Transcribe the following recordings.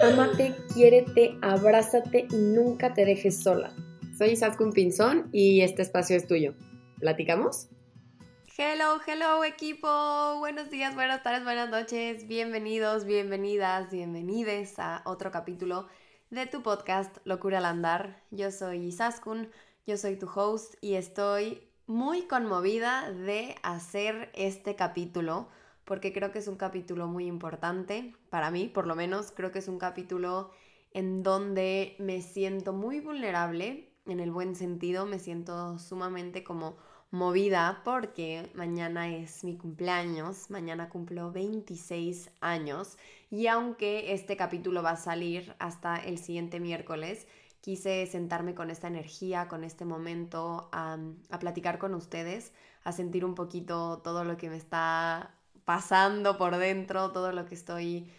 Amate, quiérete, abrázate y nunca te dejes sola. Soy Isaskun Pinzón y este espacio es tuyo. ¿Platicamos? Hello, hello equipo. Buenos días, buenas tardes, buenas noches. Bienvenidos, bienvenidas, bienvenides a otro capítulo de tu podcast Locura al Andar. Yo soy Isaskun, yo soy tu host y estoy muy conmovida de hacer este capítulo porque creo que es un capítulo muy importante, para mí por lo menos, creo que es un capítulo en donde me siento muy vulnerable, en el buen sentido, me siento sumamente como movida porque mañana es mi cumpleaños, mañana cumplo 26 años y aunque este capítulo va a salir hasta el siguiente miércoles, quise sentarme con esta energía, con este momento, a, a platicar con ustedes, a sentir un poquito todo lo que me está pasando por dentro, todo lo que estoy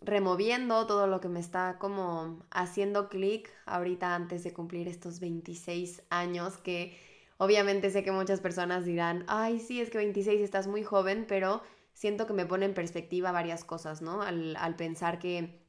removiendo, todo lo que me está como haciendo clic ahorita antes de cumplir estos 26 años que obviamente sé que muchas personas dirán, ay sí, es que 26 estás muy joven, pero siento que me pone en perspectiva varias cosas, ¿no? Al, al pensar que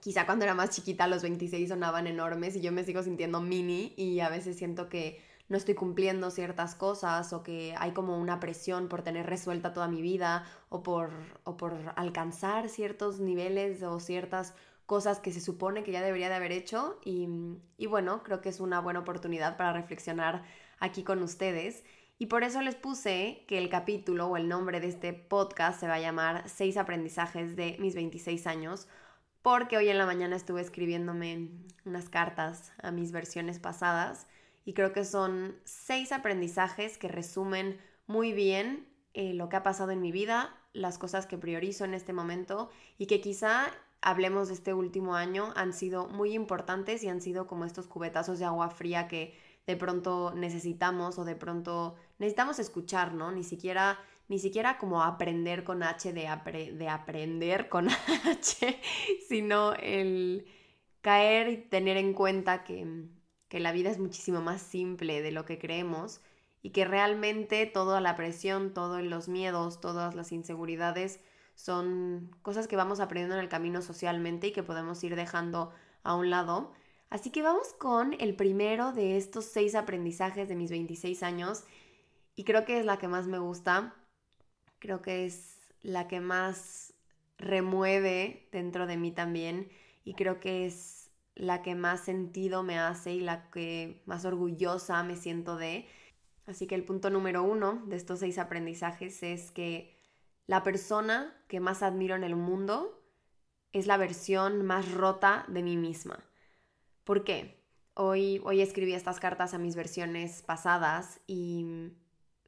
quizá cuando era más chiquita los 26 sonaban enormes y yo me sigo sintiendo mini y a veces siento que no estoy cumpliendo ciertas cosas o que hay como una presión por tener resuelta toda mi vida o por, o por alcanzar ciertos niveles o ciertas cosas que se supone que ya debería de haber hecho y, y bueno, creo que es una buena oportunidad para reflexionar aquí con ustedes. Y por eso les puse que el capítulo o el nombre de este podcast se va a llamar Seis aprendizajes de mis 26 años, porque hoy en la mañana estuve escribiéndome unas cartas a mis versiones pasadas y creo que son seis aprendizajes que resumen muy bien eh, lo que ha pasado en mi vida, las cosas que priorizo en este momento y que quizá hablemos de este último año han sido muy importantes y han sido como estos cubetazos de agua fría que de pronto necesitamos o de pronto necesitamos escuchar, ¿no? Ni siquiera, ni siquiera como aprender con H de, de aprender con H, sino el caer y tener en cuenta que que la vida es muchísimo más simple de lo que creemos y que realmente toda la presión, todos los miedos, todas las inseguridades son cosas que vamos aprendiendo en el camino socialmente y que podemos ir dejando a un lado. Así que vamos con el primero de estos seis aprendizajes de mis 26 años y creo que es la que más me gusta, creo que es la que más remueve dentro de mí también y creo que es la que más sentido me hace y la que más orgullosa me siento de. Así que el punto número uno de estos seis aprendizajes es que la persona que más admiro en el mundo es la versión más rota de mí misma. ¿Por qué? Hoy, hoy escribí estas cartas a mis versiones pasadas y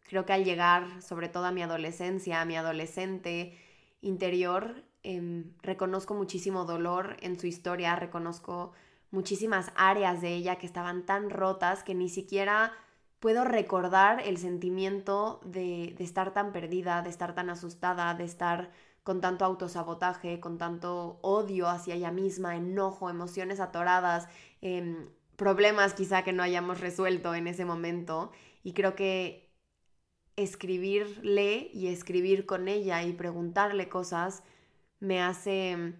creo que al llegar sobre todo a mi adolescencia, a mi adolescente interior, Em, reconozco muchísimo dolor en su historia, reconozco muchísimas áreas de ella que estaban tan rotas que ni siquiera puedo recordar el sentimiento de, estar tan perdida, de estar tan asustada, de estar con tanto autosabotaje, con tanto odio hacia ella misma, enojo, emociones atoradas, em, problemas quizá que no hayamos resuelto en ese momento. Y creo que escribirle y escribir con ella y preguntarle cosas me hace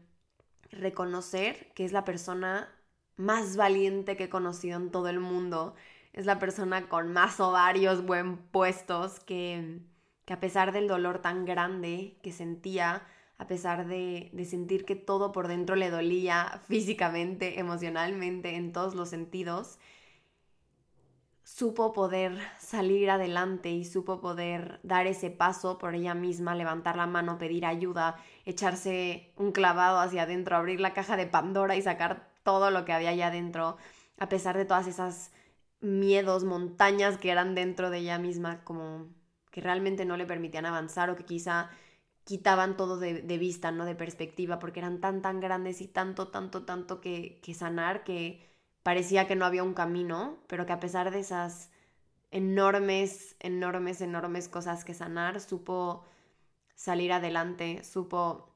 reconocer que es la persona más valiente que he conocido en todo el mundo. Es la persona con más ovarios buen puestos que, que a pesar del dolor tan grande que sentía, a pesar de, de, sentir que todo por dentro le dolía físicamente, emocionalmente, en todos los sentidos, supo poder salir adelante y supo poder dar ese paso por ella misma, levantar la mano, pedir ayuda, echarse un clavado hacia adentro, abrir la caja de Pandora y sacar todo lo que había allá adentro, a pesar de todas esas miedos, montañas que eran dentro de ella misma, como que realmente no le permitían avanzar o que quizá quitaban todo de, vista, ¿no? De perspectiva, porque eran tan, tan grandes y tanto, tanto, tanto que, que sanar que parecía que no había un camino, pero que a pesar de esas enormes, enormes, enormes cosas que sanar, supo salir adelante, supo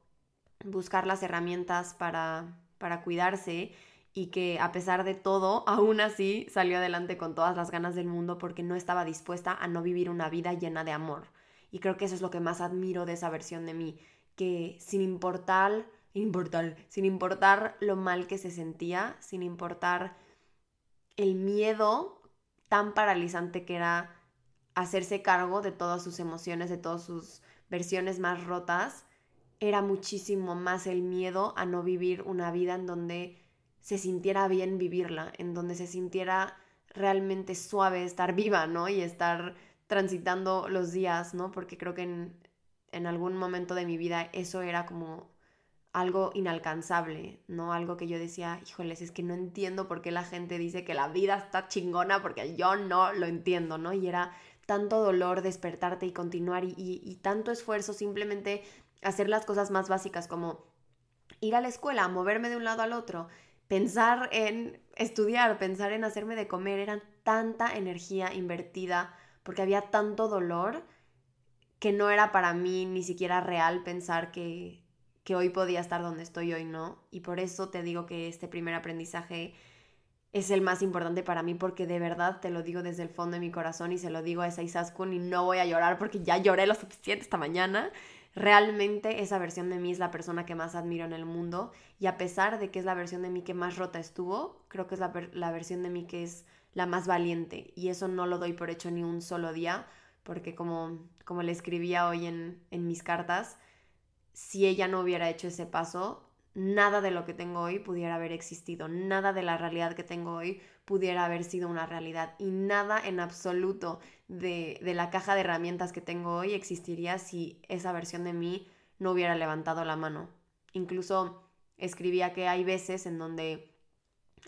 buscar las herramientas para, para cuidarse y que a pesar de todo, aún así salió adelante con todas las ganas del mundo porque no estaba dispuesta a no vivir una vida llena de amor. Y creo que eso es lo que más admiro de esa versión de mí, que sin importar importar, sin importar lo mal que se sentía, sin importar el miedo tan paralizante que era hacerse cargo de todas sus emociones, de todas sus versiones más rotas, era muchísimo más el miedo a no vivir una vida en donde se sintiera bien vivirla, en donde se sintiera realmente suave estar viva, ¿no? Y estar transitando los días, ¿no? Porque creo que en, en algún momento de mi vida eso era como algo inalcanzable, ¿no? Algo que yo decía, híjoles, es que no entiendo por qué la gente dice que la vida está chingona porque yo no lo entiendo, ¿no? Y era tanto dolor despertarte y continuar y, y, tanto esfuerzo simplemente hacer las cosas más básicas como ir a la escuela, moverme de un lado al otro, pensar en estudiar, pensar en hacerme de comer, era tanta energía invertida porque había tanto dolor que no era para mí ni siquiera real pensar que que hoy podía estar donde estoy hoy no. Y por eso te digo que este primer aprendizaje es el más importante para mí porque de verdad te lo digo desde el fondo de mi corazón y se lo digo a esa Isaskun y no voy a llorar porque ya lloré lo suficiente esta mañana. Realmente esa versión de mí es la persona que más admiro en el mundo y a pesar de que es la versión de mí que más rota estuvo, creo que es la, la versión de mí que es la más valiente y eso no lo doy por hecho ni un solo día porque como, como le escribía hoy en, en mis cartas, si ella no hubiera hecho ese paso, nada de lo que tengo hoy pudiera haber existido, nada de la realidad que tengo hoy pudiera haber sido una realidad y nada en absoluto de, de, la caja de herramientas que tengo hoy existiría si esa versión de mí no hubiera levantado la mano. Incluso escribía que hay veces en donde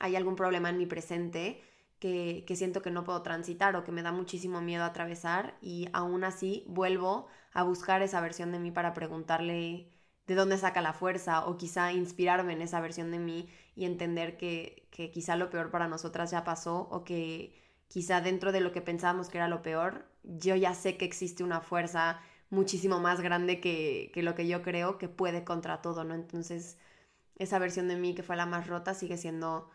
hay algún problema en mi presente que, que, siento que no puedo transitar o que me da muchísimo miedo atravesar y aún así vuelvo a buscar esa versión de mí para preguntarle de dónde saca la fuerza o quizá inspirarme en esa versión de mí y entender que, que quizá lo peor para nosotras ya pasó o que quizá dentro de lo que pensábamos que era lo peor, yo ya sé que existe una fuerza muchísimo más grande que, que lo que yo creo que puede contra todo, ¿no? Entonces, esa versión de mí que fue la más rota sigue siendo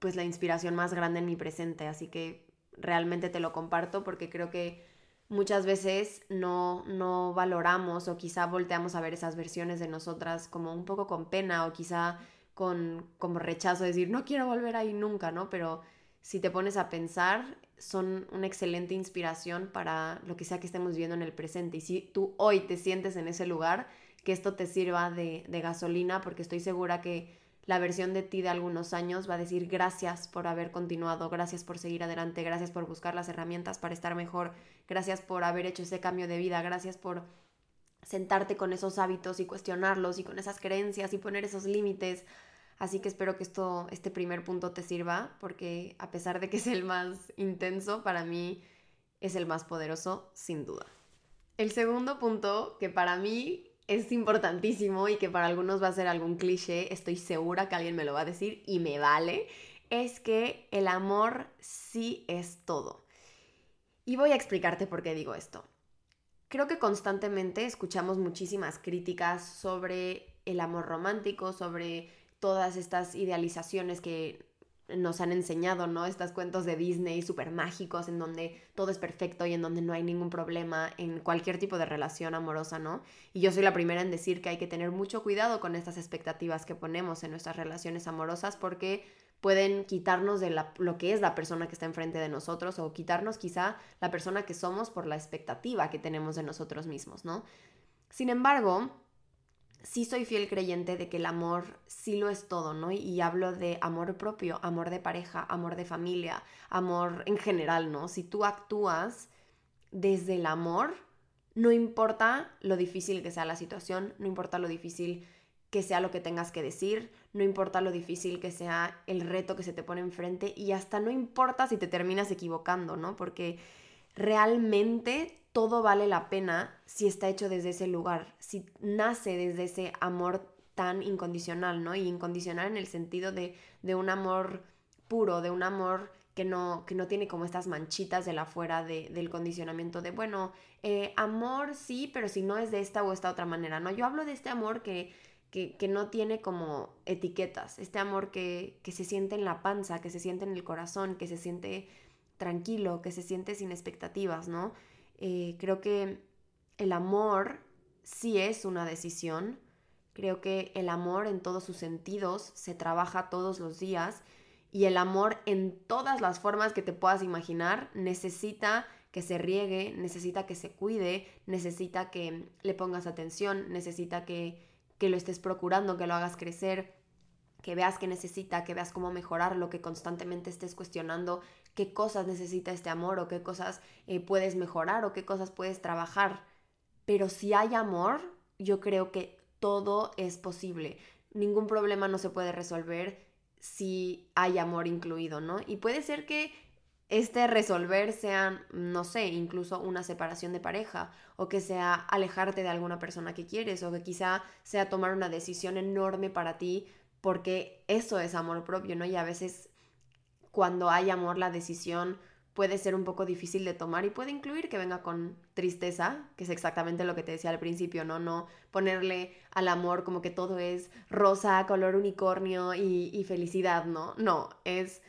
pues la inspiración más grande en mi presente, así que realmente te lo comparto porque creo que muchas veces no, no valoramos o quizá volteamos a ver esas versiones de nosotras como un poco con pena o quizá con como rechazo, decir, no quiero volver ahí nunca, ¿no? Pero si te pones a pensar, son una excelente inspiración para lo que sea que estemos viendo en el presente. Y si tú hoy te sientes en ese lugar, que esto te sirva de, de gasolina, porque estoy segura que la versión de ti de algunos años va a decir gracias por haber continuado, gracias por seguir adelante, gracias por buscar las herramientas para estar mejor, gracias por haber hecho ese cambio de vida, gracias por sentarte con esos hábitos y cuestionarlos y con esas creencias y poner esos límites. Así que espero que esto, este primer punto te sirva, porque a pesar de que es el más intenso, para mí es el más poderoso, sin duda. El segundo punto, que para mí es importantísimo y que para algunos va a ser algún cliché, estoy segura que alguien me lo va a decir y me vale, es que el amor sí es todo. Y voy a explicarte por qué digo esto. Creo que constantemente escuchamos muchísimas críticas sobre el amor romántico, sobre todas estas idealizaciones que nos han enseñado, ¿no? Estos cuentos de Disney súper mágicos en donde todo es perfecto y en donde no hay ningún problema en cualquier tipo de relación amorosa, ¿no? Y yo soy la primera en decir que hay que tener mucho cuidado con estas expectativas que ponemos en nuestras relaciones amorosas porque pueden quitarnos de lo que es la persona que está enfrente de nosotros o quitarnos quizá la persona que somos por la expectativa que tenemos de nosotros mismos, ¿no? Sin embargo, sí soy fiel creyente de que el amor sí lo es todo, ¿no? Y hablo de amor propio, amor de pareja, amor de familia, amor en general, ¿no? Si tú actúas desde el amor, no importa lo difícil que sea la situación, no importa lo difícil que sea lo que tengas que decir, no importa lo difícil que sea el reto que se te pone enfrente y hasta no importa si te terminas equivocando, ¿no? Porque realmente todo vale la pena si está hecho desde ese lugar, si nace desde ese amor tan incondicional, ¿no? Y incondicional en el sentido de, de un amor puro, de un amor que no, que no tiene como estas manchitas de la fuera de, del condicionamiento de, bueno, eh, amor sí, pero si no es de esta o esta otra manera, ¿no? Yo hablo de este amor que, que, que no tiene como etiquetas, este amor que, que se siente en la panza, que se siente en el corazón, que se siente tranquilo, que se siente sin expectativas, ¿no? Eh, creo que el amor sí es una decisión. Creo que el amor en todos sus sentidos se trabaja todos los días y el amor en todas las formas que te puedas imaginar necesita que se riegue, necesita que se cuide, necesita que le pongas atención, necesita que, que lo estés procurando, que lo hagas crecer, que veas que necesita, que veas cómo mejorarlo, que constantemente estés cuestionando qué cosas necesita este amor o qué cosas eh, puedes mejorar o qué cosas puedes trabajar. Pero si hay amor, yo creo que todo es posible. Ningún problema no se puede resolver si hay amor incluido, ¿no? Y puede ser que este resolver sea, no sé, incluso una separación de pareja, o que sea alejarte de alguna persona que quieres, o que quizá sea tomar una decisión enorme para ti, porque eso es amor propio, ¿no? Y a veces cuando hay amor la decisión puede ser un poco difícil de tomar y puede incluir que venga con tristeza, que es exactamente lo que te decía al principio, ¿no? No ponerle al amor como que todo es rosa, color unicornio y, felicidad, ¿no? No, es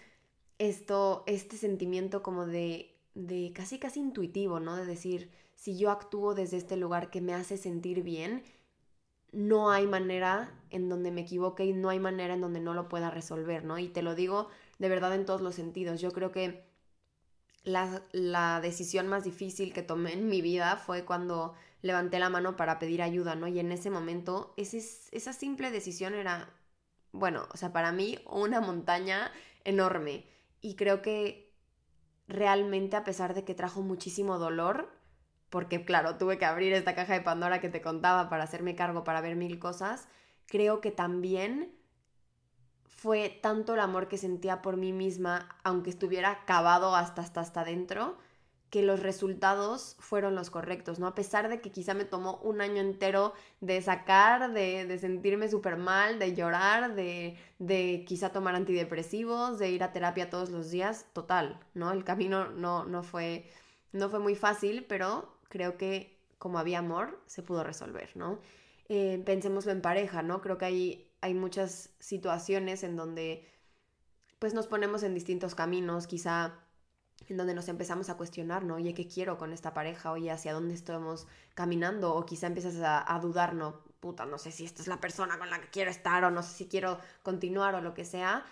esto, este sentimiento como de, de casi casi intuitivo, ¿no? De decir, si yo actúo desde este lugar que me hace sentir bien, no hay manera en donde me equivoque y no hay manera en donde no lo pueda resolver, ¿no? Y te lo digo de verdad en todos los sentidos. Yo creo que la, la, decisión más difícil que tomé en mi vida fue cuando levanté la mano para pedir ayuda, ¿no? Y en ese momento, esa simple decisión era, bueno, o sea, para mí una montaña enorme. Y creo que realmente a pesar de que trajo muchísimo dolor, porque claro, tuve que abrir esta caja de Pandora que te contaba para hacerme cargo, para ver mil cosas, creo que también fue tanto el amor que sentía por mí misma, aunque estuviera cavado hasta hasta hasta adentro, que los resultados fueron los correctos, ¿no? A pesar de que quizá me tomó un año entero de sacar, de, de sentirme súper mal, de llorar, de, de quizá tomar antidepresivos, de ir a terapia todos los días, total, ¿no? El camino no, no, fue, no fue muy fácil, pero creo que como había amor, se pudo resolver, ¿no? Eh, pensémoslo en pareja, ¿no? Creo que hay, hay muchas situaciones en donde pues nos ponemos en distintos caminos, quizá en donde nos empezamos a cuestionar, ¿no? Oye, ¿qué quiero con esta pareja? Oye, ¿hacia dónde estamos caminando? O quizá empiezas a, a, dudar, ¿no? Puta, no sé si esta es la persona con la que quiero estar o no sé si quiero continuar o lo que sea.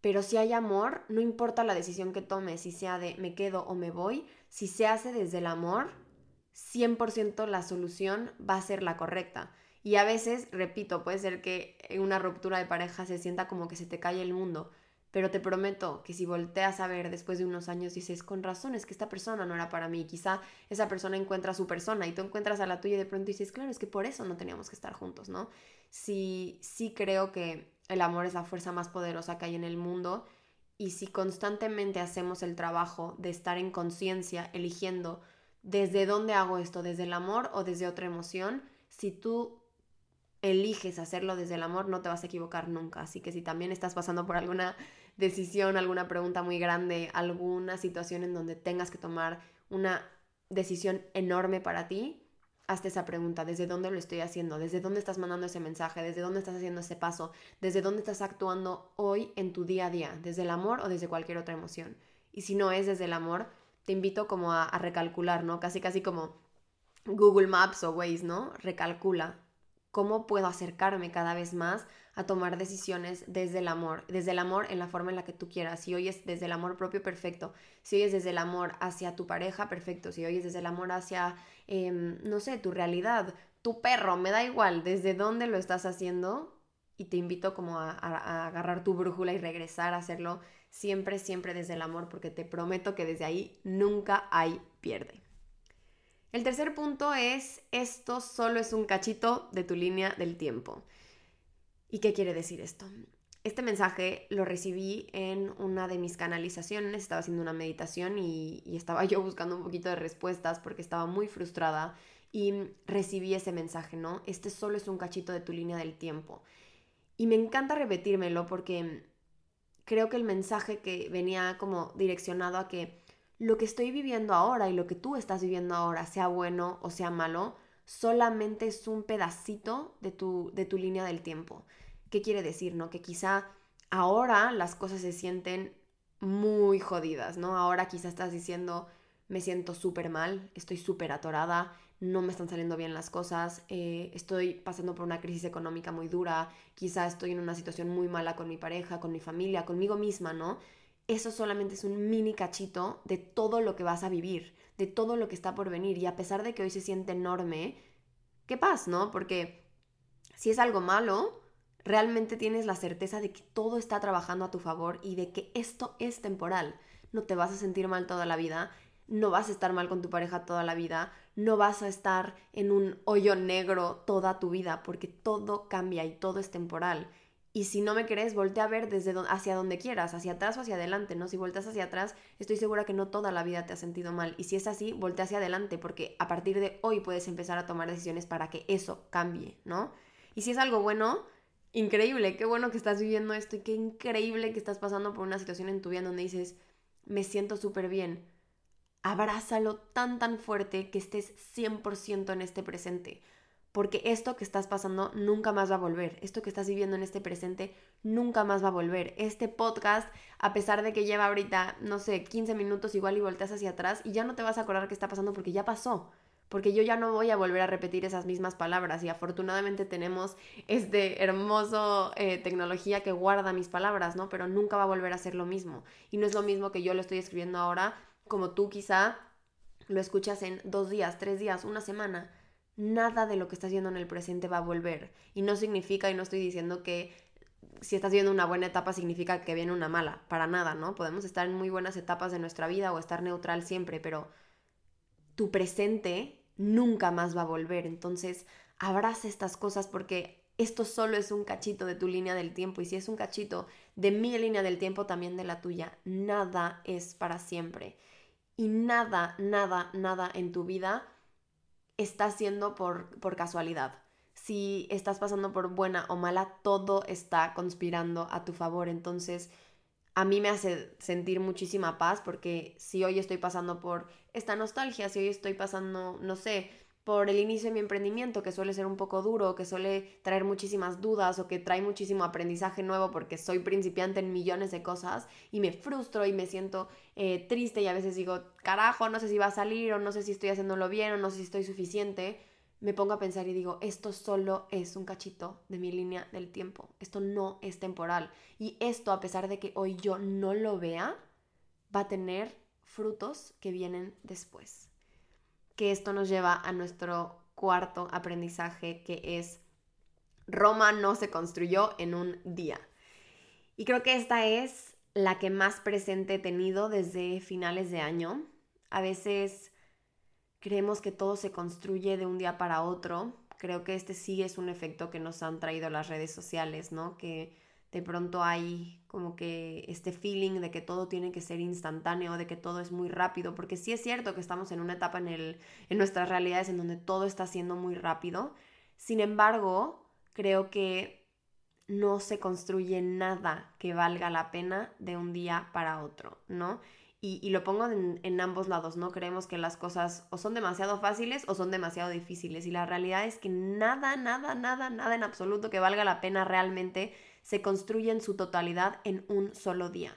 Pero si hay amor, no importa la decisión que tomes, si sea de me quedo o me voy, si se hace desde el amor, 100% la solución va a ser la correcta. Y a veces, repito, puede ser que en una ruptura de pareja se sienta como que se te cae el mundo, pero te prometo que si volteas a ver después de unos años dices, con razón, es que esta persona no era para mí. Quizá esa persona encuentra a su persona y tú encuentras a la tuya y de pronto dices, claro, es que por eso no teníamos que estar juntos, ¿no? Sí, sí creo que el amor es la fuerza más poderosa que hay en el mundo y si constantemente hacemos el trabajo de estar en conciencia, eligiendo desde dónde hago esto, desde el amor o desde otra emoción, si tú eliges hacerlo desde el amor, no te vas a equivocar nunca. Así que si también estás pasando por alguna decisión, alguna pregunta muy grande, alguna situación en donde tengas que tomar una decisión enorme para ti, hazte esa pregunta, ¿desde dónde lo estoy haciendo? ¿Desde dónde estás mandando ese mensaje? ¿Desde dónde estás haciendo ese paso? ¿Desde dónde estás actuando hoy en tu día a día? ¿Desde el amor o desde cualquier otra emoción? Y si no es desde el amor, te invito como a, a recalcular, ¿no? Casi, casi como Google Maps o Waze, ¿no? Recalcula cómo puedo acercarme cada vez más a tomar decisiones desde el amor, desde el amor en la forma en la que tú quieras. Si hoy es desde el amor propio, perfecto. Si hoy es desde el amor hacia tu pareja, perfecto. Si hoy es desde el amor hacia, eh, no sé, tu realidad, tu perro, me da igual desde dónde lo estás haciendo. Y te invito como a agarrar tu brújula y regresar a hacerlo siempre, siempre desde el amor, porque te prometo que desde ahí nunca hay pierde. El tercer punto es, esto solo es un cachito de tu línea del tiempo. ¿Y qué quiere decir esto? Este mensaje lo recibí en una de mis canalizaciones, estaba haciendo una meditación y, estaba yo buscando un poquito de respuestas porque estaba muy frustrada y recibí ese mensaje, ¿no? Este solo es un cachito de tu línea del tiempo. Y me encanta repetírmelo porque creo que el mensaje que venía como direccionado a que lo que estoy viviendo ahora y lo que tú estás viviendo ahora, sea bueno o sea malo, solamente es un pedacito de tu, de tu línea del tiempo. ¿Qué quiere decir, no? Que quizá ahora las cosas se sienten muy jodidas, ¿no? Ahora quizá estás diciendo, me siento súper mal, estoy súper atorada, no me están saliendo bien las cosas, eh, estoy pasando por una crisis económica muy dura, quizá estoy en una situación muy mala con mi pareja, con mi familia, conmigo misma, ¿no? Eso solamente es un mini cachito de todo lo que vas a vivir, de todo lo que está por venir. Y a pesar de que hoy se siente enorme, ¿qué pasa, no? Porque si es algo malo, realmente tienes la certeza de que todo está trabajando a tu favor y de que esto es temporal. No te vas a sentir mal toda la vida, no vas a estar mal con tu pareja toda la vida, no vas a estar en un hoyo negro toda tu vida, porque todo cambia y todo es temporal. Y si no me crees, voltea a ver desde hacia donde quieras, hacia atrás o hacia adelante, ¿no? Si volteas hacia atrás, estoy segura que no toda la vida te has sentido mal. Y si es así, voltea hacia adelante, porque a partir de hoy puedes empezar a tomar decisiones para que eso cambie, ¿no? Y si es algo bueno, increíble, qué bueno que estás viviendo esto y qué increíble que estás pasando por una situación en tu vida donde dices, me siento súper bien. Abrázalo tan tan fuerte que estés 100% en este presente. Porque esto que estás pasando nunca más va a volver. Esto que estás viviendo en este presente nunca más va a volver. Este podcast, a pesar de que lleva ahorita, no sé, 15 minutos igual y volteas hacia atrás y ya no te vas a acordar qué está pasando porque ya pasó porque yo ya no voy a volver a repetir esas mismas palabras y afortunadamente tenemos este hermoso eh, tecnología que guarda mis palabras, ¿no? Pero nunca va a volver a ser lo mismo. Y no es lo mismo que yo lo estoy escribiendo ahora, como tú quizá lo escuchas en dos días, tres días, una semana. Nada de lo que estás viendo en el presente va a volver. Y no significa, y no estoy diciendo que si estás viendo una buena etapa significa que viene una mala, para nada, ¿no? Podemos estar en muy buenas etapas de nuestra vida o estar neutral siempre, pero tu presente nunca más va a volver. Entonces, abraza estas cosas porque esto solo es un cachito de tu línea del tiempo y si es un cachito de mi línea del tiempo, también de la tuya. Nada es para siempre. Y nada, nada, nada en tu vida está siendo por, por casualidad. Si estás pasando por buena o mala, todo está conspirando a tu favor. Entonces, a mí me hace sentir muchísima paz porque si hoy estoy pasando por esta nostalgia, si hoy estoy pasando, no sé, por el inicio de mi emprendimiento, que suele ser un poco duro, que suele traer muchísimas dudas o que trae muchísimo aprendizaje nuevo porque soy principiante en millones de cosas y me frustro y me siento eh, triste y a veces digo, carajo, no sé si va a salir o no sé si estoy haciéndolo bien o no sé si estoy suficiente me pongo a pensar y digo, esto solo es un cachito de mi línea del tiempo, esto no es temporal. Y esto, a pesar de que hoy yo no lo vea, va a tener frutos que vienen después. Que esto nos lleva a nuestro cuarto aprendizaje, que es Roma no se construyó en un día. Y creo que esta es la que más presente he tenido desde finales de año. A veces Creemos que todo se construye de un día para otro. Creo que este sí es un efecto que nos han traído las redes sociales, ¿no? Que de pronto hay como que este feeling de que todo tiene que ser instantáneo, de que todo es muy rápido, porque sí es cierto que estamos en una etapa en, el, en nuestras realidades en donde todo está siendo muy rápido. Sin embargo, creo que no se construye nada que valga la pena de un día para otro, ¿no? y, lo pongo en, ambos lados, ¿no? Creemos que las cosas o son demasiado fáciles o son demasiado difíciles y la realidad es que nada, nada, nada, nada en absoluto que valga la pena realmente se construye en su totalidad en un solo día.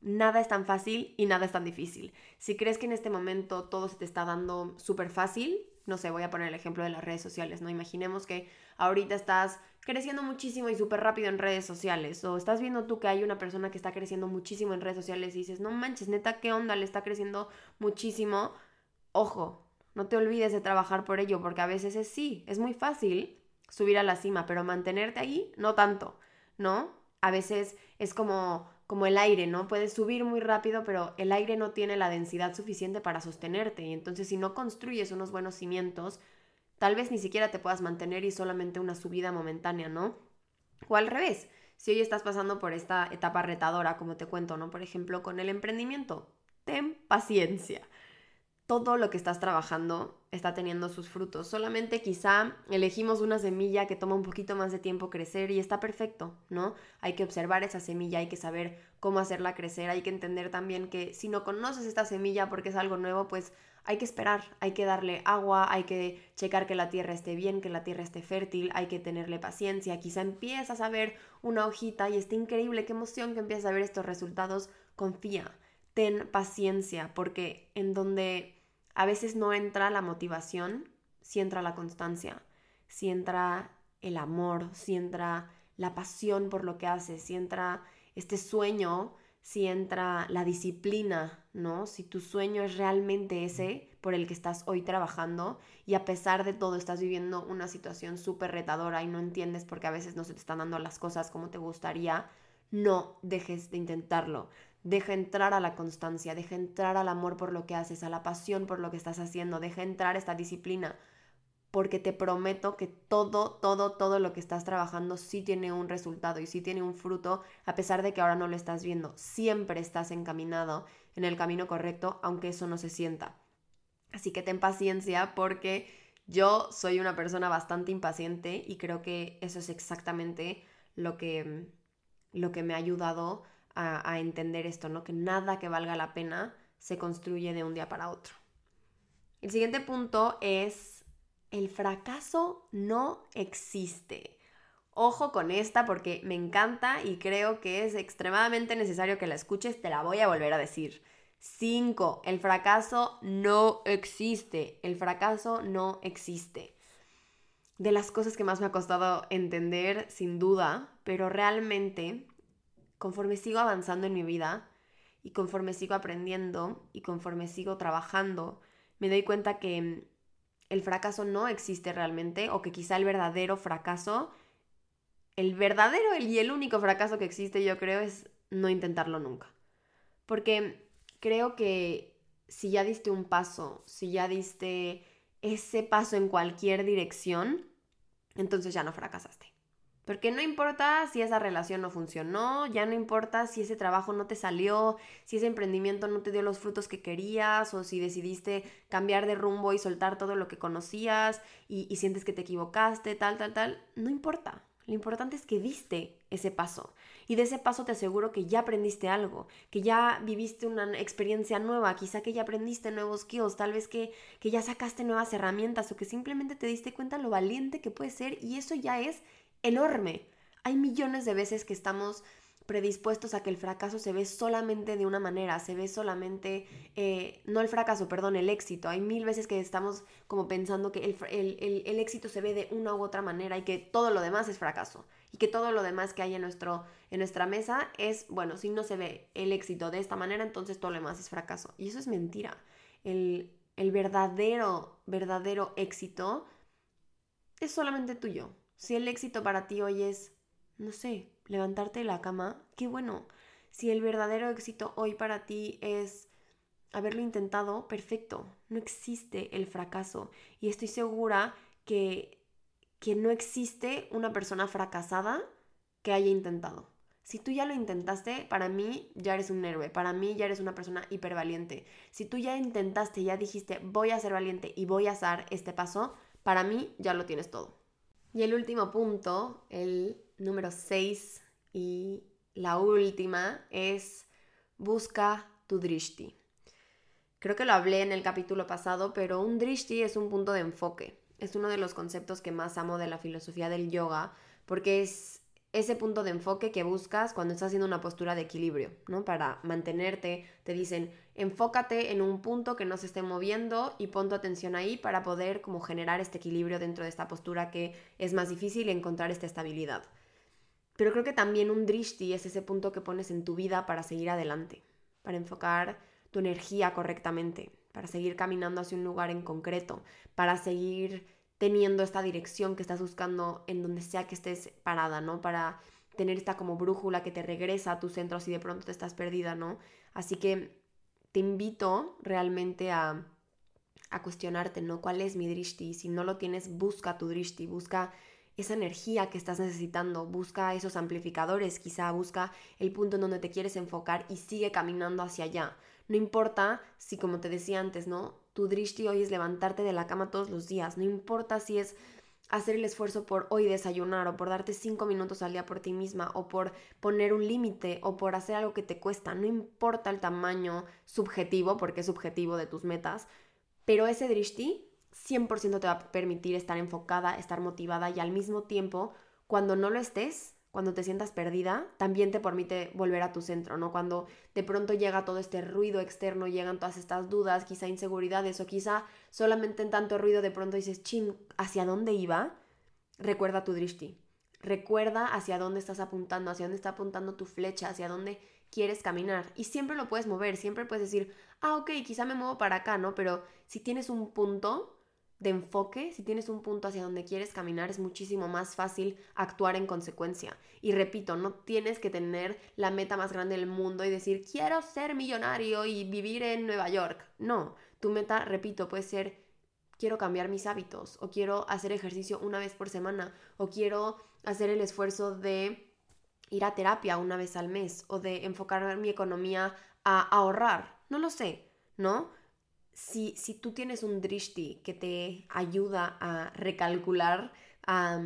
Nada es tan fácil y nada es tan difícil. Si crees que en este momento todo se te está dando súper fácil, no sé, voy a poner el ejemplo de las redes sociales, ¿no? Imaginemos que ahorita estás creciendo muchísimo y súper rápido en redes sociales. O estás viendo tú que hay una persona que está creciendo muchísimo en redes sociales y dices, no manches, neta, ¿qué onda? Le está creciendo muchísimo. Ojo, no te olvides de trabajar por ello, porque a veces es sí, es muy fácil subir a la cima, pero mantenerte ahí, no tanto, ¿no? A veces es como, como el aire, ¿no? Puedes subir muy rápido, pero el aire no tiene la densidad suficiente para sostenerte. Y entonces si no construyes unos buenos cimientos, Tal vez ni siquiera te puedas mantener y solamente una subida momentánea, ¿no? O al revés, si hoy estás pasando por esta etapa retadora, como te cuento, ¿no? Por ejemplo, con el emprendimiento, ten paciencia. Todo lo que estás trabajando está teniendo sus frutos. Solamente quizá elegimos una semilla que toma un poquito más de tiempo crecer y está perfecto, ¿no? Hay que observar esa semilla, hay que saber cómo hacerla crecer, hay que entender también que si no conoces esta semilla porque es algo nuevo, pues hay que esperar, hay que darle agua, hay que checar que la tierra esté bien, que la tierra esté fértil, hay que tenerle paciencia. Quizá empiezas a ver una hojita y está increíble, qué emoción que empiezas a ver estos resultados. Confía, ten paciencia, porque en donde a veces no entra la motivación, si entra la constancia, si entra el amor, si entra la pasión por lo que haces, si entra este sueño, si entra la disciplina, ¿no? Si tu sueño es realmente ese por el que estás hoy trabajando y a pesar de todo estás viviendo una situación súper retadora y no entiendes porque a veces no se te están dando las cosas como te gustaría, no dejes de intentarlo. Deja entrar a la constancia, deja entrar al amor por lo que haces, a la pasión por lo que estás haciendo, deja entrar esta disciplina, porque te prometo que todo, todo, todo lo que estás trabajando sí tiene un resultado y sí tiene un fruto, a pesar de que ahora no lo estás viendo. Siempre estás encaminado en el camino correcto, aunque eso no se sienta. Así que ten paciencia porque yo soy una persona bastante impaciente y creo que eso es exactamente lo que, lo que me ha ayudado a, entender esto, ¿no? Que nada que valga la pena se construye de un día para otro. El siguiente punto es el fracaso no existe. Ojo con esta porque me encanta y creo que es extremadamente necesario que la escuches, te la voy a volver a decir. 5. El fracaso no existe. El fracaso no existe. De las cosas que más me ha costado entender, sin duda, pero realmente, conforme sigo avanzando en mi vida y conforme sigo aprendiendo y conforme sigo trabajando, me doy cuenta que el fracaso no existe realmente o que quizá el verdadero fracaso, el verdadero y el único fracaso que existe yo creo es no intentarlo nunca. Porque creo que si ya diste un paso, si ya diste ese paso en cualquier dirección, entonces ya no fracasaste. Porque no importa si esa relación no funcionó, ya no importa si ese trabajo no te salió, si ese emprendimiento no te dio los frutos que querías o si decidiste cambiar de rumbo y soltar todo lo que conocías y, sientes que te equivocaste, tal, tal, tal. No importa. Lo importante es que diste ese paso. Y de ese paso te aseguro que ya aprendiste algo, que ya viviste una experiencia nueva, quizá que ya aprendiste nuevos skills, tal vez que, que ya sacaste nuevas herramientas o que simplemente te diste cuenta lo valiente que puedes ser y eso ya es enorme. Hay millones de veces que estamos predispuestos a que el fracaso se ve solamente de una manera, se ve solamente, eh, no el fracaso, perdón, el éxito. Hay mil veces que estamos como pensando que el, éxito se ve de una u otra manera y que todo lo demás es fracaso. Y que todo lo demás que hay en, nuestro, en nuestra mesa es, bueno, si no se ve el éxito de esta manera, entonces todo lo demás es fracaso. Y eso es mentira. El, el verdadero, verdadero éxito es solamente tuyo. Si el éxito para ti hoy es, no sé, levantarte de la cama, qué bueno. Si el verdadero éxito hoy para ti es haberlo intentado, perfecto. No existe el fracaso. Y estoy segura que, que no existe una persona fracasada que haya intentado. Si tú ya lo intentaste, para mí ya eres un héroe, para mí ya eres una persona hipervaliente. Si tú ya intentaste, ya dijiste, voy a ser valiente y voy a dar este paso, para mí ya lo tienes todo. Y el último punto, el número 6 y la última es busca tu drishti. Creo que lo hablé en el capítulo pasado, pero un drishti es un punto de enfoque. Es uno de los conceptos que más amo de la filosofía del yoga, porque es ese punto de enfoque que buscas cuando estás haciendo una postura de equilibrio, ¿no? Para mantenerte, te dicen, enfócate en un punto que no se esté moviendo y pon tu atención ahí para poder como generar este equilibrio dentro de esta postura que es más difícil encontrar esta estabilidad. Pero creo que también un drishti es ese punto que pones en tu vida para seguir adelante, para enfocar tu energía correctamente, para seguir caminando hacia un lugar en concreto, para seguir teniendo esta dirección que estás buscando en donde sea que estés parada, ¿no? Para tener esta como brújula que te regresa a tu centro si de pronto te estás perdida, ¿no? Así que te invito realmente a, a cuestionarte, ¿no? ¿Cuál es mi drishti? Si no lo tienes, busca tu drishti, busca esa energía que estás necesitando, busca esos amplificadores, quizá busca el punto en donde te quieres enfocar y sigue caminando hacia allá. No importa si, como te decía antes, ¿no? Tu drishti hoy es levantarte de la cama todos los días. No importa si es hacer el esfuerzo por hoy desayunar o por darte cinco minutos al día por ti misma o por poner un límite o por hacer algo que te cuesta. No importa el tamaño subjetivo, porque es subjetivo de tus metas, pero ese drishti 100% te va a permitir estar enfocada, estar motivada y al mismo tiempo, cuando no lo estés, cuando te sientas perdida, también te permite volver a tu centro, ¿no? Cuando de pronto llega todo este ruido externo, llegan todas estas dudas, quizá inseguridades o quizá solamente en tanto ruido de pronto dices, chin, ¿hacia dónde iba? Recuerda tu drishti. Recuerda hacia dónde estás apuntando, hacia dónde está apuntando tu flecha, hacia dónde quieres caminar. Y siempre lo puedes mover, siempre puedes decir, ah, ok, quizá me muevo para acá, ¿no? Pero si tienes un punto, de enfoque, si tienes un punto hacia donde quieres caminar, es muchísimo más fácil actuar en consecuencia. Y repito, no tienes que tener la meta más grande del mundo y decir, quiero ser millonario y vivir en Nueva York. No, tu meta, repito, puede ser, quiero cambiar mis hábitos, o quiero hacer ejercicio una vez por semana, o quiero hacer el esfuerzo de ir a terapia una vez al mes, o de enfocar mi economía a ahorrar. No lo sé, ¿no? Si, si tú tienes un drishti que te ayuda a recalcular, a,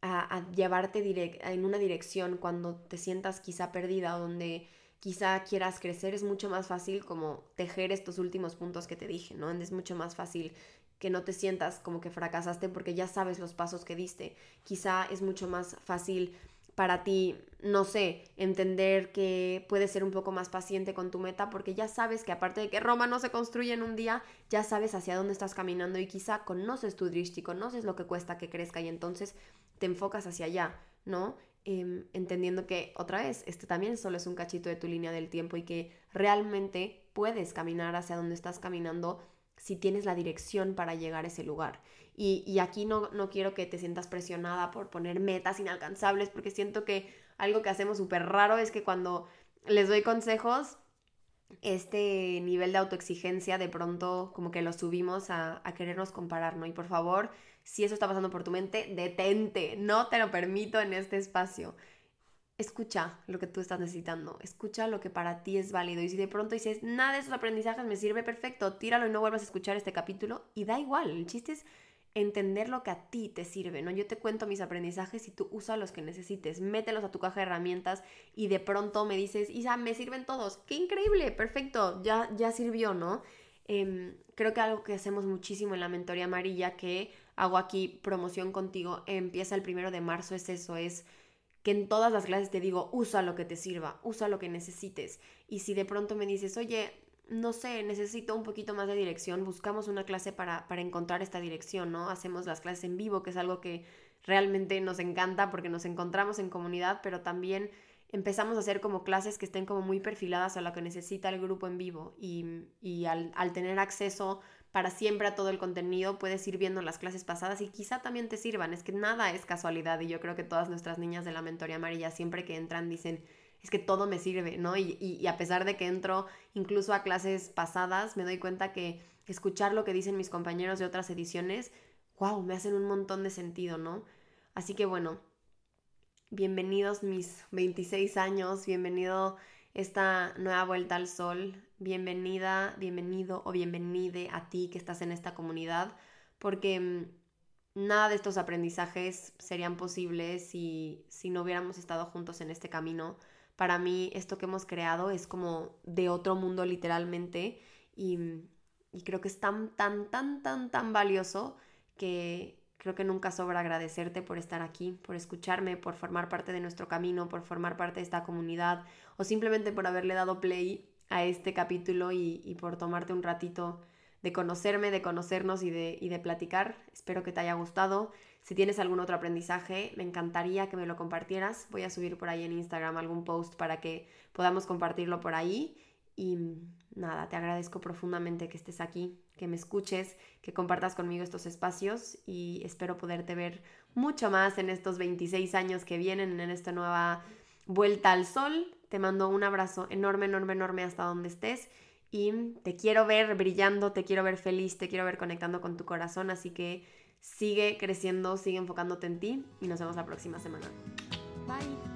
a, llevarte en una dirección cuando te sientas quizá perdida o donde quizá quieras crecer, es mucho más fácil como tejer estos últimos puntos que te dije, ¿no? Es mucho más fácil que no te sientas como que fracasaste porque ya sabes los pasos que diste. Quizá es mucho más fácil para ti, no sé, entender que puedes ser un poco más paciente con tu meta porque ya sabes que aparte de que Roma no se construye en un día, ya sabes hacia dónde estás caminando y quizá conoces tu drishti, conoces lo que cuesta que crezca y entonces te enfocas hacia allá, ¿no? Em, entendiendo que otra vez, este también solo es un cachito de tu línea del tiempo y que realmente puedes caminar hacia donde estás caminando si tienes la dirección para llegar a ese lugar. Y, aquí no, no, quiero que te sientas presionada por poner metas inalcanzables, porque siento que algo que hacemos súper raro es que cuando les doy consejos, este nivel de autoexigencia de pronto como que lo subimos a, a querernos comparar, ¿no? Y por favor, si eso está pasando por tu mente, detente, no te lo permito en este espacio. Escucha lo que tú estás necesitando, escucha lo que para ti es válido y si de pronto dices, nada de esos aprendizajes me sirve perfecto, tíralo y no vuelvas a escuchar este capítulo y da igual, el chiste es entender lo que a ti te sirve, ¿no? Yo te cuento mis aprendizajes y tú usa los que necesites, mételos a tu caja de herramientas y de pronto me dices, Isa, me sirven todos, qué increíble, perfecto, ya, ya sirvió, ¿no? Em, creo que algo que hacemos muchísimo en la mentoría amarilla, que hago aquí promoción contigo, empieza el primero de marzo, es eso, es que en todas las clases te digo, usa lo que te sirva, usa lo que necesites. Y si de pronto me dices, oye, no sé, necesito un poquito más de dirección, buscamos una clase para, para encontrar esta dirección, ¿no? Hacemos las clases en vivo, que es algo que realmente nos encanta porque nos encontramos en comunidad, pero también empezamos a hacer como clases que estén como muy perfiladas a lo que necesita el grupo en vivo y, y al, al, tener acceso para siempre a todo el contenido puedes ir viendo las clases pasadas y quizá también te sirvan, es que nada es casualidad y yo creo que todas nuestras niñas de la mentoría amarilla siempre que entran dicen, es que todo me sirve, ¿no? Y, a pesar de que entro incluso a clases pasadas, me doy cuenta que escuchar lo que dicen mis compañeros de otras ediciones, wow, me hacen un montón de sentido, ¿no? Así que bueno, bienvenidos mis 26 años, bienvenido esta nueva vuelta al sol, bienvenida, bienvenido o bienvenide a ti que estás en esta comunidad, porque mm, nada de estos aprendizajes serían posibles si, si no hubiéramos estado juntos en este camino. Para mí esto que hemos creado es como de otro mundo literalmente y, creo que es tan, tan, tan, tan, tan valioso que creo que nunca sobra agradecerte por estar aquí, por escucharme, por formar parte de nuestro camino, por formar parte de esta comunidad o simplemente por haberle dado play a este capítulo y, por tomarte un ratito de conocerme, de conocernos y de, y de platicar. Espero que te haya gustado. Si tienes algún otro aprendizaje, me encantaría que me lo compartieras. Voy a subir por ahí en Instagram algún post para que podamos compartirlo por ahí. Y nada, te agradezco profundamente que estés aquí, que me escuches, que compartas conmigo estos espacios y espero poderte ver mucho más en estos 26 años que vienen, en esta nueva vuelta al sol. Te mando un abrazo enorme, enorme, enorme hasta donde estés y te quiero ver brillando, te quiero ver feliz, te quiero ver conectando con tu corazón, así que Sigue creciendo, sigue enfocándote en ti y nos vemos la próxima semana. Bye.